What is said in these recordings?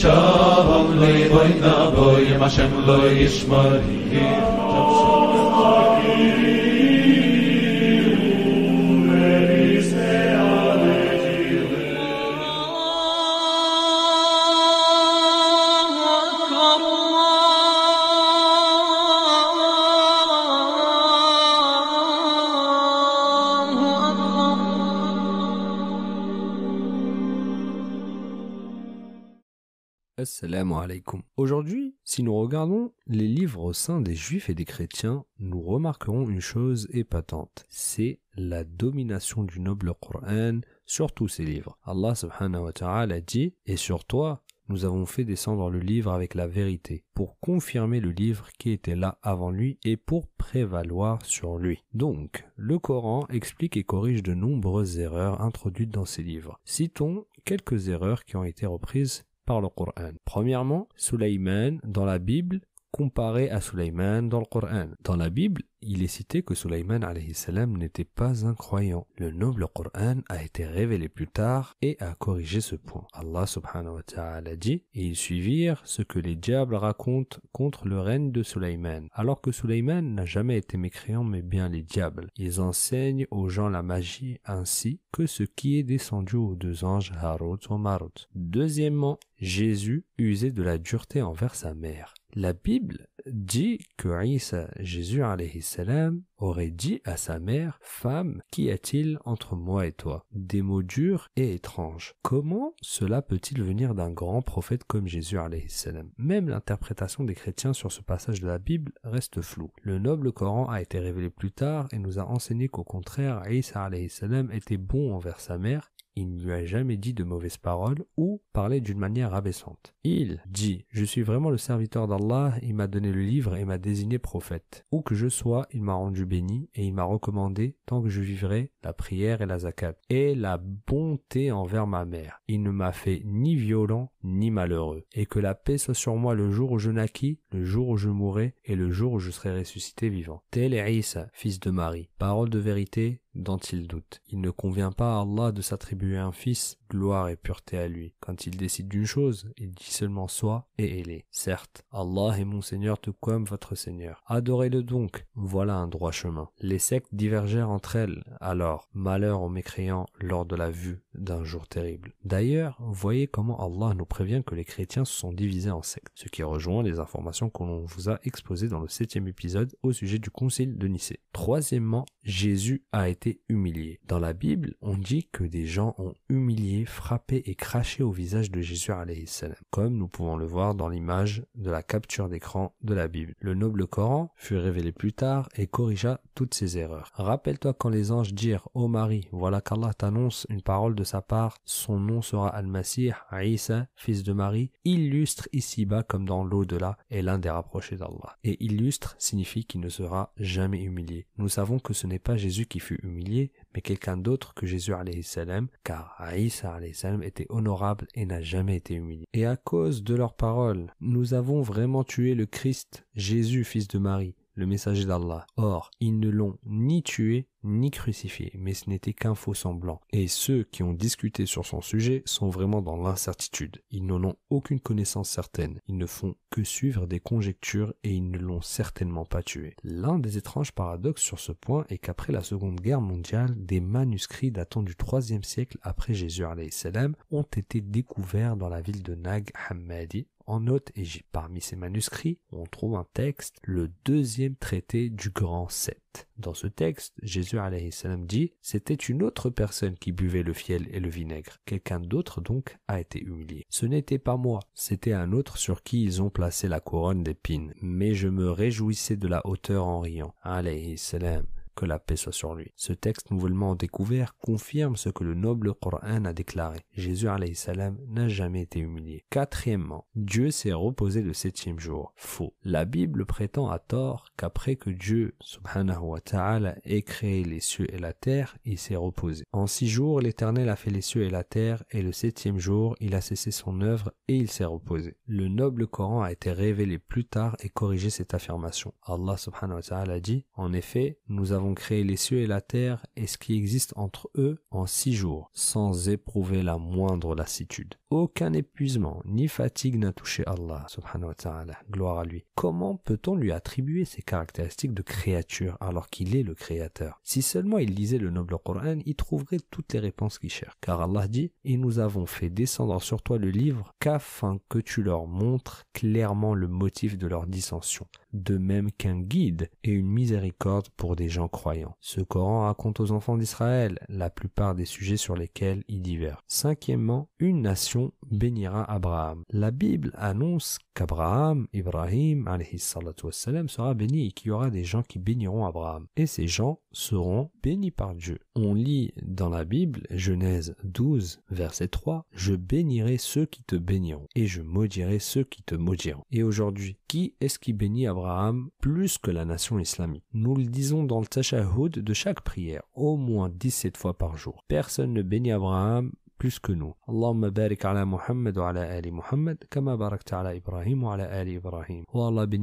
Shalom lei boy na boy ma shem lo yishmar Shalom Assalamu alaikum. Aujourd'hui, si nous regardons les livres au sein des juifs et des chrétiens, nous remarquerons une chose épatante. C'est la domination du noble Coran sur tous ces livres. Allah subhanahu wa ta'ala dit, et sur toi, nous avons fait descendre le livre avec la vérité, pour confirmer le livre qui était là avant lui et pour prévaloir sur lui. Donc, le Coran explique et corrige de nombreuses erreurs introduites dans ces livres. Citons quelques erreurs qui ont été reprises le Coran. Premièrement, Sulaiman dans la Bible comparé à Sulaiman dans le Coran. Dans la Bible, il est cité que Sulaiman n'était pas un croyant. Le noble Coran a été révélé plus tard et a corrigé ce point. Allah subhanahu wa ta'ala dit Et ils suivirent ce que les diables racontent contre le règne de Sulaiman. Alors que Sulaiman n'a jamais été mécréant mais bien les diables. Ils enseignent aux gens la magie ainsi que ce qui est descendu aux deux anges Harut et Marut. Deuxièmement, Jésus usait de la dureté envers sa mère. La Bible dit que Isa, Jésus aurait dit à sa mère Femme, qu'y a-t-il entre moi et toi? Des mots durs et étranges. Comment cela peut-il venir d'un grand prophète comme Jésus Même l'interprétation des chrétiens sur ce passage de la Bible reste floue. Le noble Coran a été révélé plus tard et nous a enseigné qu'au contraire, Isa était bon envers sa mère il ne lui a jamais dit de mauvaises paroles ou parlé d'une manière abaissante. Il dit Je suis vraiment le serviteur d'Allah, il m'a donné le livre et m'a désigné prophète. Où que je sois, il m'a rendu béni et il m'a recommandé, tant que je vivrai, la prière et la zakat, et la bonté envers ma mère. Il ne m'a fait ni violent ni malheureux, et que la paix soit sur moi le jour où je naquis, le jour où je mourrai et le jour où je serai ressuscité vivant. Tel est Isa, fils de Marie. Parole de vérité, dont il doute. Il ne convient pas à Allah de s'attribuer un fils, gloire et pureté à lui. Quand il décide d'une chose, il dit seulement soit et elle est. Certes, Allah est mon Seigneur tout comme votre Seigneur. Adorez-le donc, voilà un droit chemin. Les sectes divergèrent entre elles, alors malheur aux mécréants lors de la vue d'un jour terrible. D'ailleurs, voyez comment Allah nous prévient que les chrétiens se sont divisés en sectes, ce qui rejoint les informations que l'on vous a exposées dans le septième épisode au sujet du concile de Nicée. Troisièmement, Jésus a été humilié. Dans la Bible, on dit que des gens ont humilié, frappé et craché au visage de Jésus comme nous pouvons le voir dans l'image de la capture d'écran de la Bible. Le noble Coran fut révélé plus tard et corrigea toutes ces erreurs. Rappelle-toi quand les anges dirent Ô Marie, voilà qu'Allah t'annonce une parole de sa part, son nom sera Al-Masih, Isa, fils de Marie, illustre ici-bas comme dans l'au-delà, est l'un des rapprochés d'Allah. Et illustre signifie qu'il ne sera jamais humilié. Nous savons que ce n'est pas Jésus qui fut humilié, mais quelqu'un d'autre que Jésus salam, car Aïssa salam était honorable et n'a jamais été humilié. Et à cause de leurs paroles, nous avons vraiment tué le Christ, Jésus, fils de Marie, le messager d'Allah. Or, ils ne l'ont ni tué ni crucifié, mais ce n'était qu'un faux semblant. Et ceux qui ont discuté sur son sujet sont vraiment dans l'incertitude. Ils n'en ont aucune connaissance certaine. Ils ne font que suivre des conjectures et ils ne l'ont certainement pas tué. L'un des étranges paradoxes sur ce point est qu'après la Seconde Guerre mondiale, des manuscrits datant du IIIe siècle après Jésus ont été découverts dans la ville de Nag Hammadi en Haute-Égypte. Parmi ces manuscrits, on trouve un texte, le deuxième traité du Grand Sept. Dans ce texte, Jésus salam dit C'était une autre personne qui buvait le fiel et le vinaigre. Quelqu'un d'autre donc a été humilié. Ce n'était pas moi, c'était un autre sur qui ils ont placé la couronne d'épines. Mais je me réjouissais de la hauteur en riant. Que la paix soit sur lui. Ce texte nouvellement découvert confirme ce que le noble Coran a déclaré. Jésus n'a jamais été humilié. Quatrièmement, Dieu s'est reposé le septième jour. Faux. La Bible prétend à tort qu'après que Dieu subhanahu wa ta'ala ait créé les cieux et la terre, il s'est reposé. En six jours, l'Éternel a fait les cieux et la terre, et le septième jour, il a cessé son œuvre et il s'est reposé. Le noble Coran a été révélé plus tard et corrigé cette affirmation. Allah subhanahu wa ta'ala dit, en effet, nous avons créé les cieux et la terre et ce qui existe entre eux en six jours, sans éprouver la moindre lassitude. Aucun épuisement ni fatigue n'a touché Allah, subhanahu wa ta'ala, gloire à lui. Comment peut-on lui attribuer ces caractéristiques de créature alors qu'il est le créateur? Si seulement il lisait le noble Coran, il trouverait toutes les réponses qu'il cherche. Car Allah dit, et nous avons fait descendre sur toi le livre qu'afin que tu leur montres clairement le motif de leur dissension de même qu'un guide et une miséricorde pour des gens croyants. Ce Coran raconte aux enfants d'Israël la plupart des sujets sur lesquels ils divergent. Cinquièmement, une nation bénira Abraham. La Bible annonce qu'Abraham, Ibrahim, wassalam, sera béni et qu'il y aura des gens qui béniront Abraham. Et ces gens seront bénis par Dieu. On lit dans la Bible, Genèse 12, verset 3, Je bénirai ceux qui te béniront et je maudirai ceux qui te maudiront. Et aujourd'hui, qui est-ce qui bénit Abraham plus que la nation islamique? Nous le disons dans le tashahhud de chaque prière, au moins 17 fois par jour. Personne ne bénit Abraham que nous. Muhammad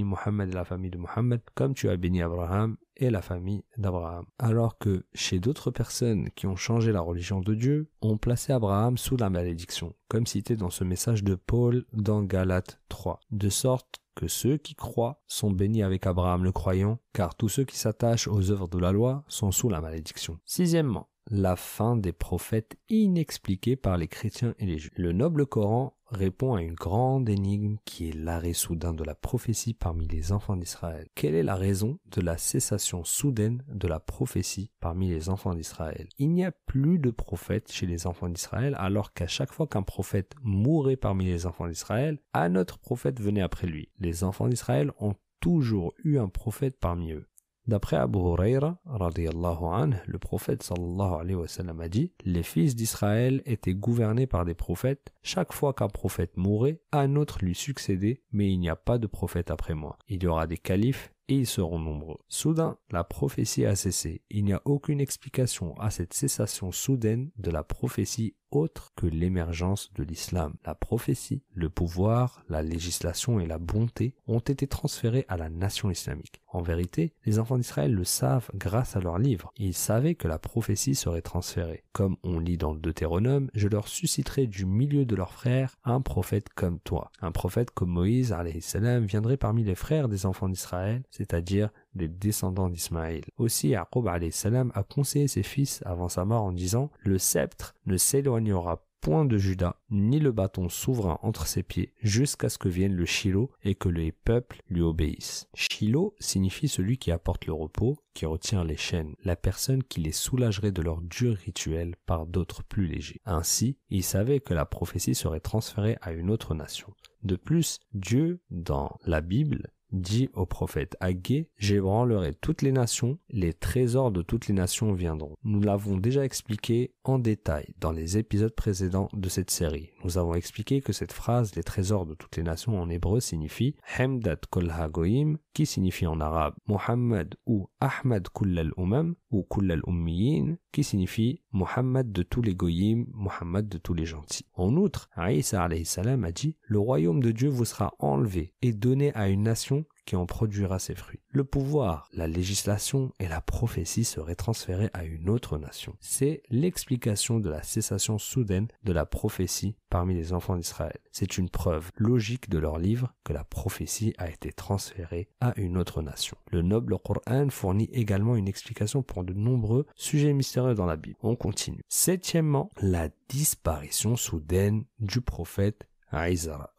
Muhammad et la famille de Muhammad, comme tu as béni Abraham et la famille d'Abraham. Alors que chez d'autres personnes qui ont changé la religion de Dieu, on plaçait Abraham sous la malédiction, comme cité dans ce message de Paul dans Galates 3. De sorte que ceux qui croient sont bénis avec Abraham le croyant, car tous ceux qui s'attachent aux œuvres de la loi sont sous la malédiction. Sixièmement, la fin des prophètes inexpliquée par les chrétiens et les juifs. Le noble Coran répond à une grande énigme qui est l'arrêt soudain de la prophétie parmi les enfants d'Israël. Quelle est la raison de la cessation soudaine de la prophétie parmi les enfants d'Israël? Il n'y a plus de prophètes chez les enfants d'Israël alors qu'à chaque fois qu'un prophète mourait parmi les enfants d'Israël, un autre prophète venait après lui. Les enfants d'Israël ont toujours eu un prophète parmi eux. D'après Abu Huraira, le prophète sallallahu a dit Les fils d'Israël étaient gouvernés par des prophètes. Chaque fois qu'un prophète mourait, un autre lui succédait, mais il n'y a pas de prophète après moi. Il y aura des califes et ils seront nombreux. Soudain, la prophétie a cessé. Il n'y a aucune explication à cette cessation soudaine de la prophétie autre que l'émergence de l'islam. La prophétie, le pouvoir, la législation et la bonté ont été transférés à la nation islamique. En vérité, les enfants d'Israël le savent grâce à leurs livres. Ils savaient que la prophétie serait transférée. Comme on lit dans le Deutéronome, je leur susciterai du milieu de leurs frères un prophète comme toi. Un prophète comme Moïse, salam, viendrait parmi les frères des enfants d'Israël, c'est-à-dire des descendants d'Ismaël. Aussi, Yaqub salam a conseillé ses fils avant sa mort en disant Le sceptre ne s'éloignera point de Judas, ni le bâton souverain entre ses pieds, jusqu'à ce que vienne le Shiloh et que les peuples lui obéissent. Shiloh signifie celui qui apporte le repos, qui retient les chaînes, la personne qui les soulagerait de leur dur rituel par d'autres plus légers. Ainsi, il savait que la prophétie serait transférée à une autre nation. De plus, Dieu, dans la Bible, dit au prophète Agé, j'ébranlerai toutes les nations, les trésors de toutes les nations viendront. Nous l'avons déjà expliqué en détail dans les épisodes précédents de cette série. Nous avons expliqué que cette phrase, les trésors de toutes les nations en hébreu signifie Hamdat kol hagoim, qui signifie en arabe Muhammad ou Ahmad kullal umam ou kullal ummiyin, qui signifie Muhammad de tous les goyim, Muhammad de tous les gentils. En outre, Aïssa a dit, le royaume de Dieu vous sera enlevé et donné à une nation qui en produira ses fruits. Le pouvoir, la législation et la prophétie seraient transférés à une autre nation. C'est l'explication de la cessation soudaine de la prophétie parmi les enfants d'Israël. C'est une preuve logique de leur livre que la prophétie a été transférée à une autre nation. Le noble Coran fournit également une explication pour de nombreux sujets mystérieux dans la Bible. On continue. Septièmement, la disparition soudaine du prophète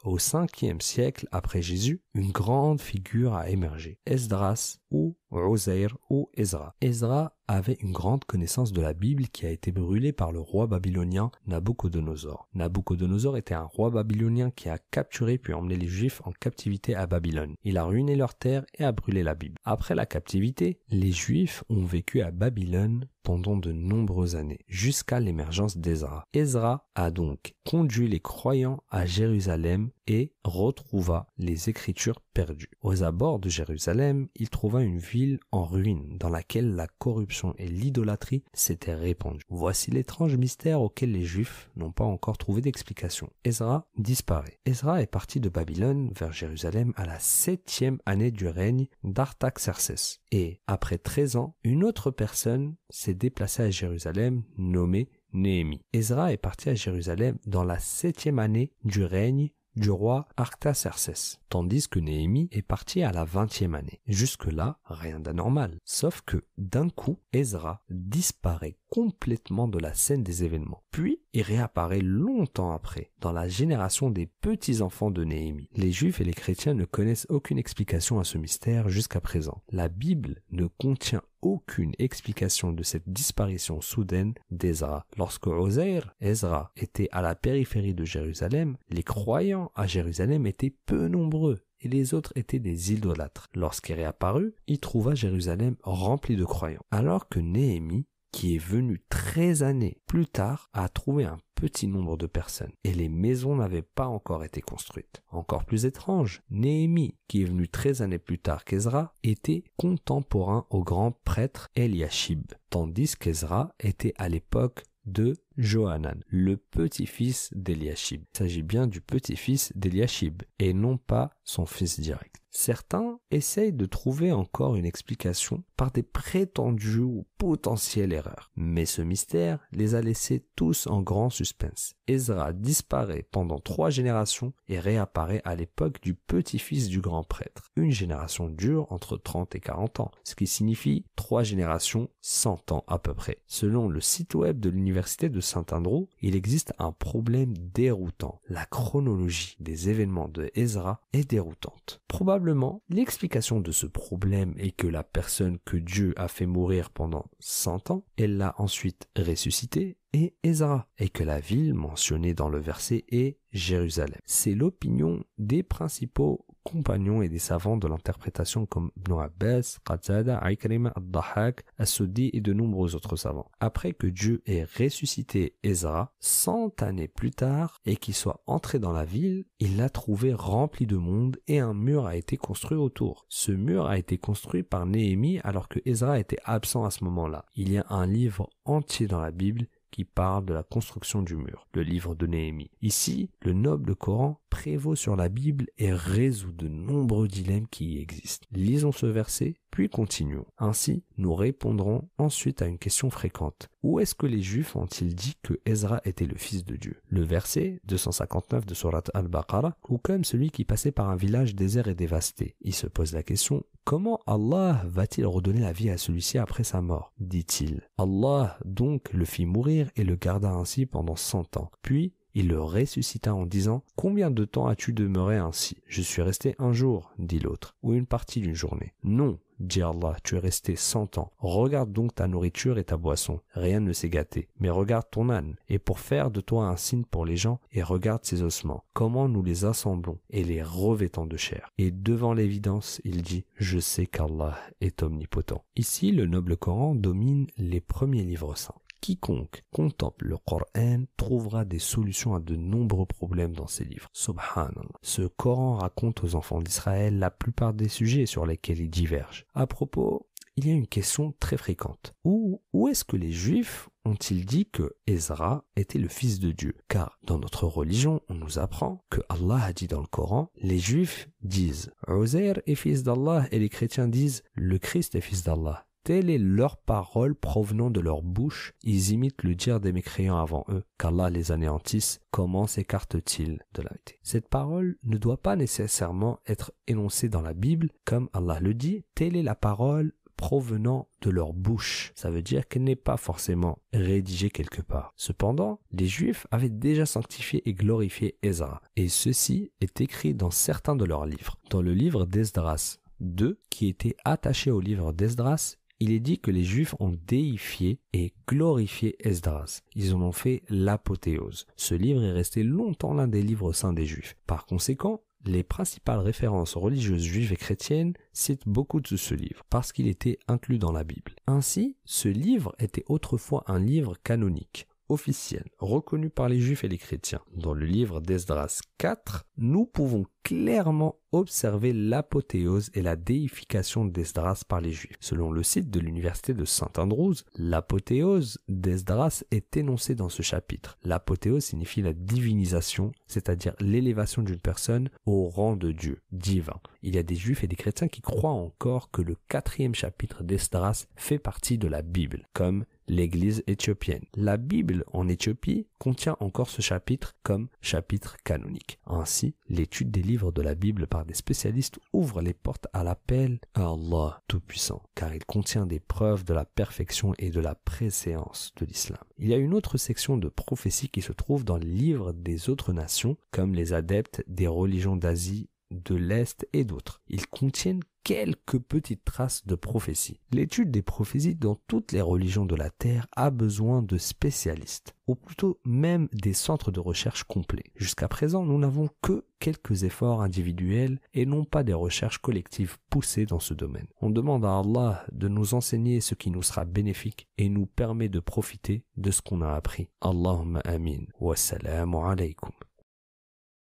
au 5e siècle après Jésus, une grande figure a émergé, Esdras ou Uzair ou Ezra. Ezra avait une grande connaissance de la Bible qui a été brûlée par le roi babylonien Nabucodonosor. Nabucodonosor était un roi babylonien qui a capturé puis emmené les Juifs en captivité à Babylone. Il a ruiné leur terre et a brûlé la Bible. Après la captivité, les Juifs ont vécu à Babylone pendant de nombreuses années, jusqu'à l'émergence d'Ezra. Ezra a donc conduit les croyants à Jérusalem et retrouva les écritures perdues. Aux abords de Jérusalem, il trouva une ville en ruine dans laquelle la corruption et l'idolâtrie s'étaient répandues. Voici l'étrange mystère auquel les Juifs n'ont pas encore trouvé d'explication. Ezra disparaît. Ezra est parti de Babylone vers Jérusalem à la septième année du règne d'Artaxerxès. Et après 13 ans, une autre personne s'est déplacée à Jérusalem nommée Néhémie. Ezra est parti à Jérusalem dans la septième année du règne du roi Artaxerxès, tandis que Néhémie est parti à la vingtième année. Jusque-là, rien d'anormal. Sauf que, d'un coup, Ezra disparaît complètement de la scène des événements. Puis, il réapparaît longtemps après, dans la génération des petits-enfants de Néhémie. Les juifs et les chrétiens ne connaissent aucune explication à ce mystère jusqu'à présent. La Bible ne contient aucune explication de cette disparition soudaine d'Ezra. Lorsque Ozair, Ezra, était à la périphérie de Jérusalem, les croyants à Jérusalem étaient peu nombreux et les autres étaient des idolâtres. Lorsqu'il réapparut, il trouva Jérusalem remplie de croyants. Alors que Néhémie qui est venu 13 années plus tard, a trouvé un petit nombre de personnes et les maisons n'avaient pas encore été construites. Encore plus étrange, Néhémie, qui est venu 13 années plus tard qu'Ezra, était contemporain au grand prêtre Eliashib, tandis qu'Ezra était à l'époque de Johanan, le petit-fils d'Eliashib. Il s'agit bien du petit-fils d'Eliashib et non pas son fils direct. Certains essayent de trouver encore une explication par des prétendues ou potentielles erreurs. Mais ce mystère les a laissés tous en grand suspense. Ezra disparaît pendant trois générations et réapparaît à l'époque du petit-fils du grand prêtre. Une génération dure entre 30 et 40 ans, ce qui signifie trois générations 100 ans à peu près. Selon le site web de l'université de Saint-Andrew, il existe un problème déroutant. La chronologie des événements de Ezra est déroutante. Probablement, l'explication de ce problème est que la personne que Dieu a fait mourir pendant 100 ans, elle l'a ensuite ressuscité et Ezra, et que la ville mentionnée dans le verset est Jérusalem. C'est l'opinion des principaux compagnons et des savants de l'interprétation comme Ibn Abbas, Qatada, Ikrima, Ad-Dahak, et de nombreux autres savants. Après que Dieu ait ressuscité Ezra, cent années plus tard, et qu'il soit entré dans la ville, il l'a trouvé rempli de monde et un mur a été construit autour. Ce mur a été construit par Néhémie alors que Ezra était absent à ce moment-là. Il y a un livre entier dans la Bible qui parle de la construction du mur, le livre de Néhémie. Ici, le noble Coran prévaut sur la Bible et résout de nombreux dilemmes qui y existent. Lisons ce verset, puis continuons. Ainsi, nous répondrons ensuite à une question fréquente. Où est-ce que les Juifs ont-ils dit que Ezra était le fils de Dieu? Le verset 259 de Surat al-Baqarah, ou comme celui qui passait par un village désert et dévasté. Il se pose la question, comment Allah va-t-il redonner la vie à celui-ci après sa mort? Dit-il. Allah donc le fit mourir et le garda ainsi pendant cent ans. Puis il le ressuscita en disant Combien de temps as-tu demeuré ainsi? Je suis resté un jour, dit l'autre, ou une partie d'une journée. Non, dit Allah, tu es resté cent ans. Regarde donc ta nourriture et ta boisson. Rien ne s'est gâté. Mais regarde ton âne, et pour faire de toi un signe pour les gens, et regarde ses ossements. Comment nous les assemblons, et les revêtons de chair. Et devant l'évidence, il dit, je sais qu'Allah est omnipotent. Ici, le noble Coran domine les premiers livres saints. Quiconque contemple le Coran trouvera des solutions à de nombreux problèmes dans ses livres. Subhanallah. Ce Coran raconte aux enfants d'Israël la plupart des sujets sur lesquels ils divergent. À propos, il y a une question très fréquente. Où, où est-ce que les Juifs ont-ils dit que Ezra était le fils de Dieu? Car dans notre religion, on nous apprend que Allah a dit dans le Coran, les Juifs disent Uzair est fils d'Allah et les chrétiens disent le Christ est fils d'Allah. Telle est leur parole provenant de leur bouche, ils imitent le dire des mécréants avant eux, qu'Allah les anéantisse, comment s'écartent-ils de la vérité? Cette parole ne doit pas nécessairement être énoncée dans la Bible, comme Allah le dit, telle est la parole provenant de leur bouche. Ça veut dire qu'elle n'est pas forcément rédigée quelque part. Cependant, les Juifs avaient déjà sanctifié et glorifié Ezra, et ceci est écrit dans certains de leurs livres. Dans le livre d'Esdras 2, qui était attaché au livre d'Esdras, il est dit que les Juifs ont déifié et glorifié Esdras. Ils en ont fait l'apothéose. Ce livre est resté longtemps l'un des livres saints des Juifs. Par conséquent, les principales références religieuses juives et chrétiennes citent beaucoup de ce livre, parce qu'il était inclus dans la Bible. Ainsi, ce livre était autrefois un livre canonique officiel, reconnu par les juifs et les chrétiens. Dans le livre d'Esdras 4, nous pouvons clairement observer l'apothéose et la déification d'Esdras par les Juifs. Selon le site de l'université de Saint Andrews, l'apothéose d'Esdras est énoncée dans ce chapitre. L'apothéose signifie la divinisation, c'est-à-dire l'élévation d'une personne au rang de Dieu, divin. Il y a des Juifs et des chrétiens qui croient encore que le quatrième chapitre d'Esdras fait partie de la Bible, comme l'Église éthiopienne. La Bible en Éthiopie contient encore ce chapitre comme chapitre canonique. Ainsi, l'étude des livres de la Bible par des spécialistes ouvre les portes à l'appel à Allah Tout-Puissant, car il contient des preuves de la perfection et de la préséance de l'islam. Il y a une autre section de prophétie qui se trouve dans les livres des autres nations, comme les adeptes des religions d'Asie de l'Est et d'autres. Ils contiennent quelques petites traces de prophétie. L'étude des prophéties dans toutes les religions de la Terre a besoin de spécialistes, ou plutôt même des centres de recherche complets. Jusqu'à présent, nous n'avons que quelques efforts individuels et non pas des recherches collectives poussées dans ce domaine. On demande à Allah de nous enseigner ce qui nous sera bénéfique et nous permet de profiter de ce qu'on a appris. Allahumma amin. Wassalamu alaikum.